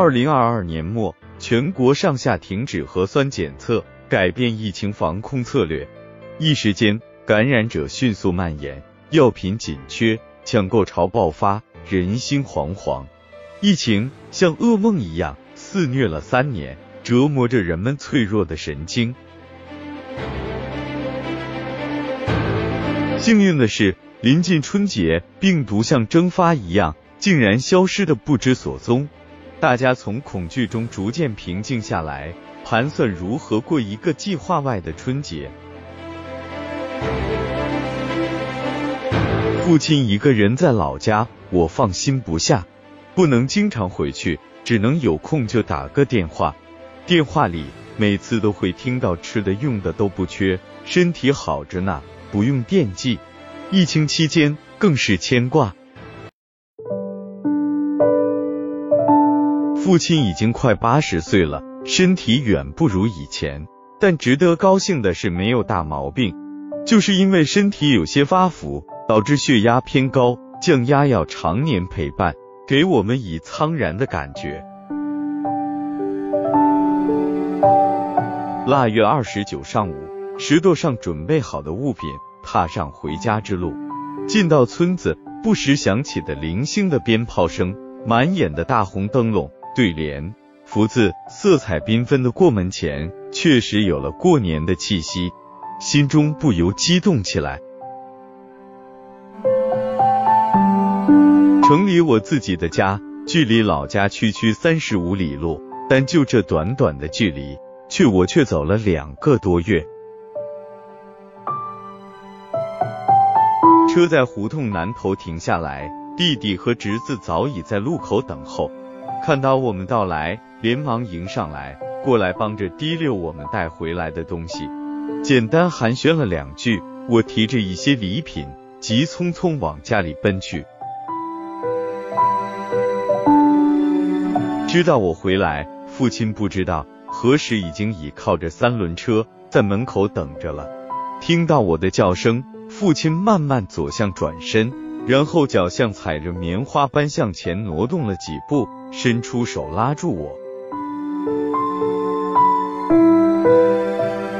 二零二二年末，全国上下停止核酸检测，改变疫情防控策略，一时间感染者迅速蔓延，药品紧缺，抢购潮爆发，人心惶惶。疫情像噩梦一样肆虐了三年，折磨着人们脆弱的神经。幸运的是，临近春节，病毒像蒸发一样，竟然消失的不知所踪。大家从恐惧中逐渐平静下来，盘算如何过一个计划外的春节。父亲一个人在老家，我放心不下，不能经常回去，只能有空就打个电话。电话里每次都会听到吃的用的都不缺，身体好着呢。不用惦记，疫情期间更是牵挂。父亲已经快八十岁了，身体远不如以前，但值得高兴的是没有大毛病。就是因为身体有些发福，导致血压偏高，降压药常年陪伴，给我们以苍然的感觉。腊月二十九上午。石头上准备好的物品，踏上回家之路。进到村子，不时响起的零星的鞭炮声，满眼的大红灯笼、对联、福字，色彩缤纷的过门前，确实有了过年的气息，心中不由激动起来。城里我自己的家，距离老家区区三十五里路，但就这短短的距离，却我却走了两个多月。车在胡同南头停下来，弟弟和侄子早已在路口等候。看到我们到来，连忙迎上来，过来帮着提溜我们带回来的东西。简单寒暄了两句，我提着一些礼品，急匆匆往家里奔去。知道我回来，父亲不知道何时已经倚靠着三轮车在门口等着了。听到我的叫声。父亲慢慢走向转身，然后脚像踩着棉花般向前挪动了几步，伸出手拉住我，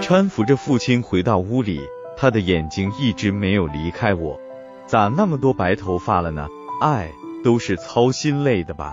搀扶着父亲回到屋里。他的眼睛一直没有离开我。咋那么多白头发了呢？哎，都是操心累的吧？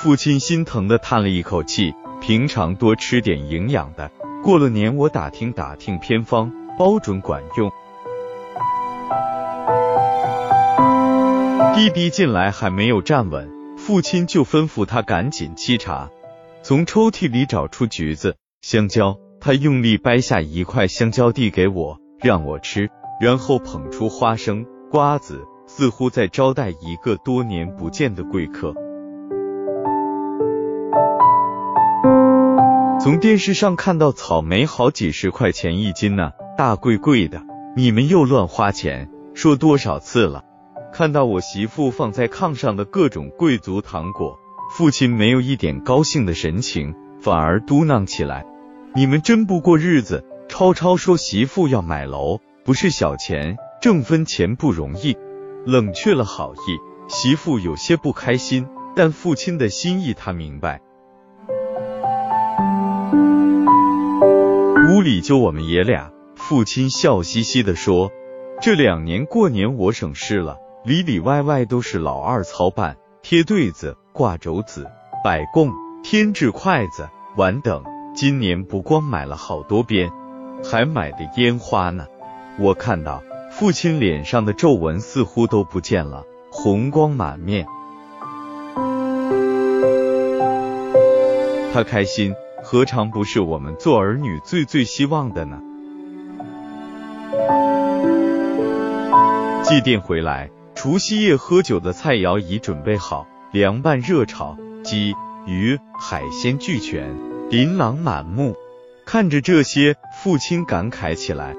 父亲心疼的叹了一口气。平常多吃点营养的，过了年我打听打听偏方，包准管用。弟弟进来还没有站稳，父亲就吩咐他赶紧沏茶，从抽屉里找出橘子、香蕉，他用力掰下一块香蕉递给我，让我吃，然后捧出花生、瓜子，似乎在招待一个多年不见的贵客。从电视上看到草莓好几十块钱一斤呢，大贵贵的，你们又乱花钱，说多少次了？看到我媳妇放在炕上的各种贵族糖果，父亲没有一点高兴的神情，反而嘟囔起来：“你们真不过日子。”超超说媳妇要买楼，不是小钱，挣分钱不容易，冷却了好意。媳妇有些不开心，但父亲的心意他明白。屋里就我们爷俩，父亲笑嘻嘻的说：“这两年过年我省事了。”里里外外都是老二操办，贴对子、挂轴子、摆供、添置筷子、碗等。今年不光买了好多鞭，还买的烟花呢。我看到父亲脸上的皱纹似乎都不见了，红光满面。他开心，何尝不是我们做儿女最最希望的呢？祭奠回来。除夕夜喝酒的菜肴已准备好，凉拌、热炒，鸡、鱼、海鲜俱全，琳琅满目。看着这些，父亲感慨起来：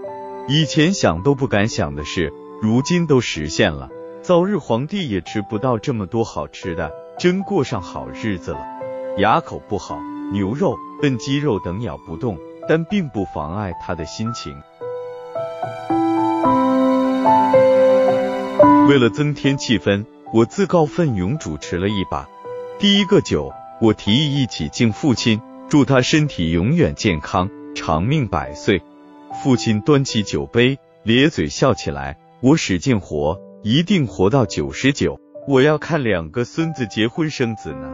以前想都不敢想的事，如今都实现了。早日皇帝也吃不到这么多好吃的，真过上好日子了。牙口不好，牛肉、笨鸡肉等咬不动，但并不妨碍他的心情。为了增添气氛，我自告奋勇主持了一把。第一个酒我提议一起敬父亲，祝他身体永远健康，长命百岁。父亲端起酒杯，咧嘴笑起来。我使劲活，一定活到九十九。我要看两个孙子结婚生子呢。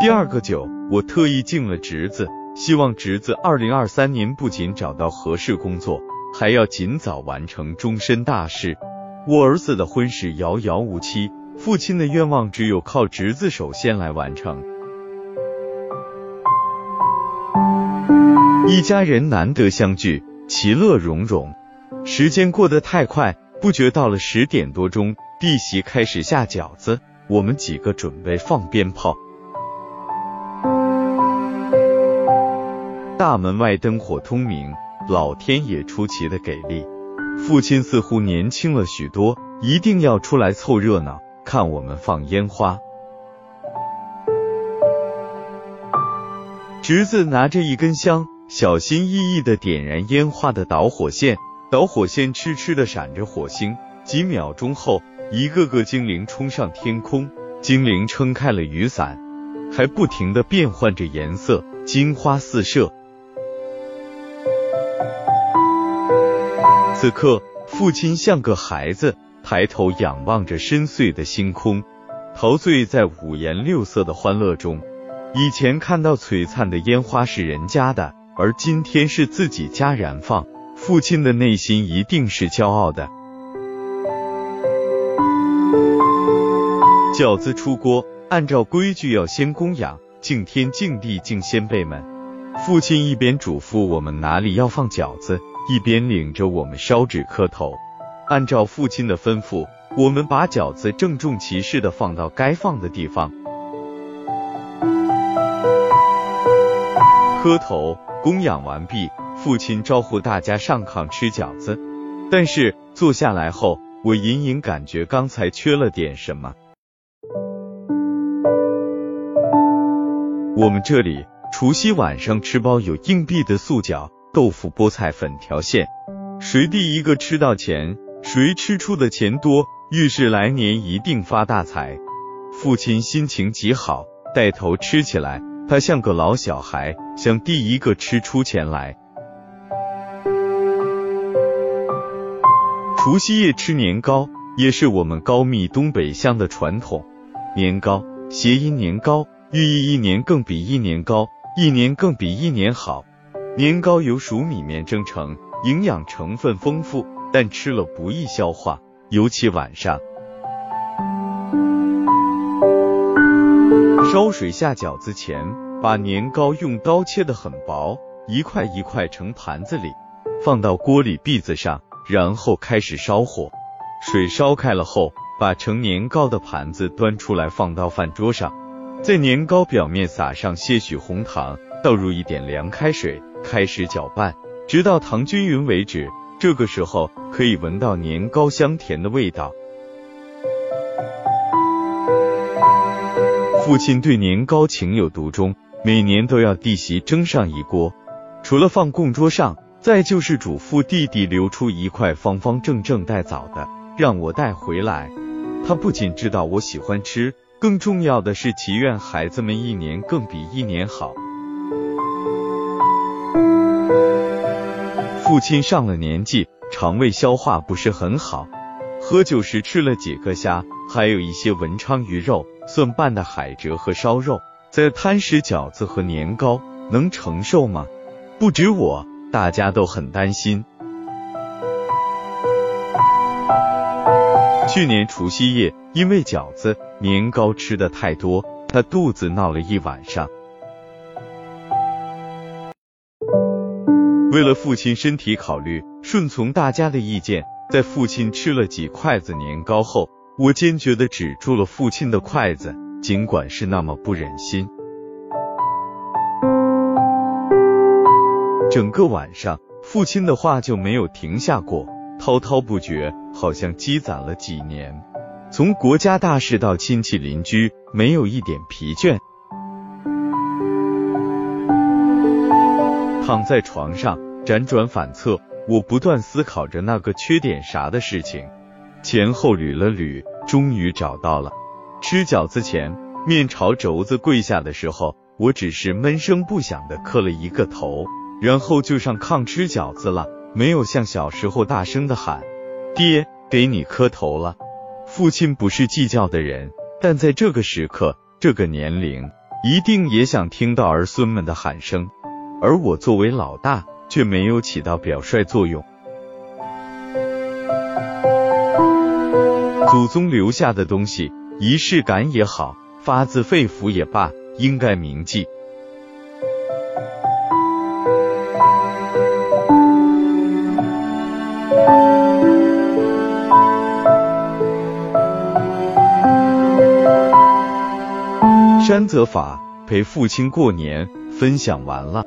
第二个酒，我特意敬了侄子，希望侄子二零二三年不仅找到合适工作，还要尽早完成终身大事。我儿子的婚事遥遥无期，父亲的愿望只有靠侄子首先来完成。一家人难得相聚，其乐融融。时间过得太快，不觉到了十点多钟，弟媳开始下饺子，我们几个准备放鞭炮。大门外灯火通明，老天爷出奇的给力。父亲似乎年轻了许多，一定要出来凑热闹，看我们放烟花。侄子拿着一根香，小心翼翼的点燃烟花的导火线，导火线痴痴的闪着火星。几秒钟后，一个个精灵冲上天空，精灵撑开了雨伞，还不停的变换着颜色，金花四射。此刻，父亲像个孩子，抬头仰望着深邃的星空，陶醉在五颜六色的欢乐中。以前看到璀璨的烟花是人家的，而今天是自己家燃放，父亲的内心一定是骄傲的。饺子出锅，按照规矩要先供养，敬天敬地敬先辈们。父亲一边嘱咐我们哪里要放饺子。一边领着我们烧纸磕头，按照父亲的吩咐，我们把饺子郑重其事的放到该放的地方。磕头供养完毕，父亲招呼大家上炕吃饺子。但是坐下来后，我隐隐感觉刚才缺了点什么。我们这里除夕晚上吃包有硬币的素饺。豆腐、菠菜、粉条馅，谁第一个吃到钱，谁吃出的钱多，预示来年一定发大财。父亲心情极好，带头吃起来，他像个老小孩，想第一个吃出钱来。除夕夜吃年糕，也是我们高密东北乡的传统。年糕，谐音年糕，寓意一年更比一年高，一年更比一年好。年糕由熟米面蒸成，营养成分丰富，但吃了不易消化，尤其晚上。烧水下饺子前，把年糕用刀切得很薄，一块一块盛盘子里，放到锅里篦子上，然后开始烧火。水烧开了后，把盛年糕的盘子端出来，放到饭桌上，在年糕表面撒上些许红糖，倒入一点凉开水。开始搅拌，直到糖均匀为止。这个时候可以闻到年糕香甜的味道。父亲对年糕情有独钟，每年都要弟媳蒸上一锅。除了放供桌上，再就是嘱咐弟弟留出一块方方正正带枣的，让我带回来。他不仅知道我喜欢吃，更重要的是祈愿孩子们一年更比一年好。父亲上了年纪，肠胃消化不是很好，喝酒时吃了几个虾，还有一些文昌鱼肉蒜拌的海蜇和烧肉，再贪食饺子和年糕，能承受吗？不止我，大家都很担心。去年除夕夜，因为饺子、年糕吃的太多，他肚子闹了一晚上。为了父亲身体考虑，顺从大家的意见，在父亲吃了几筷子年糕后，我坚决的止住了父亲的筷子，尽管是那么不忍心。整个晚上，父亲的话就没有停下过，滔滔不绝，好像积攒了几年。从国家大事到亲戚邻居，没有一点疲倦。躺在床上辗转反侧，我不断思考着那个缺点啥的事情，前后捋了捋，终于找到了。吃饺子前，面朝轴子跪下的时候，我只是闷声不响的磕了一个头，然后就上炕吃饺子了，没有像小时候大声的喊：“爹，给你磕头了。”父亲不是计较的人，但在这个时刻，这个年龄，一定也想听到儿孙们的喊声，而我作为老大，却没有起到表率作用。祖宗留下的东西，仪式感也好，发自肺腑也罢，应该铭记。山泽法陪父亲过年，分享完了。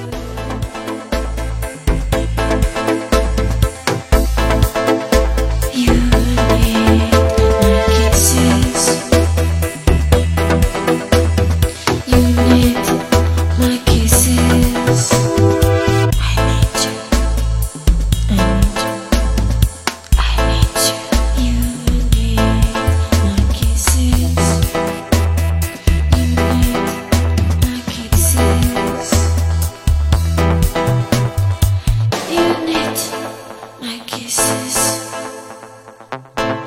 kisses.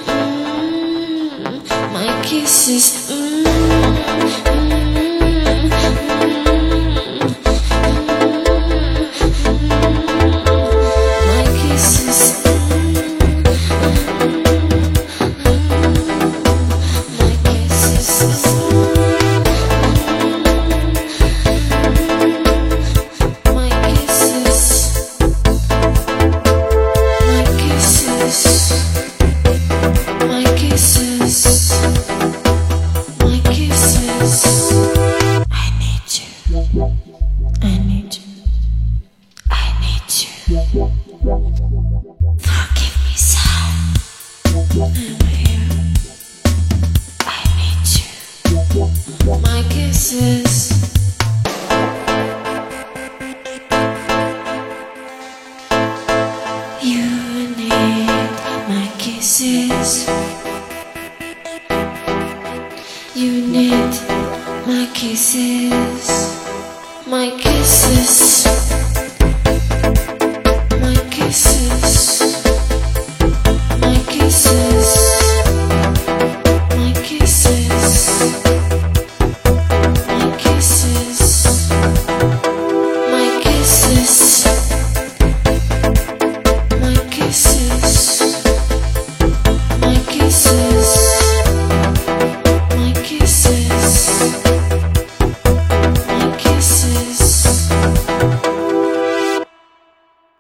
Mm, my kisses. Mm. Kisses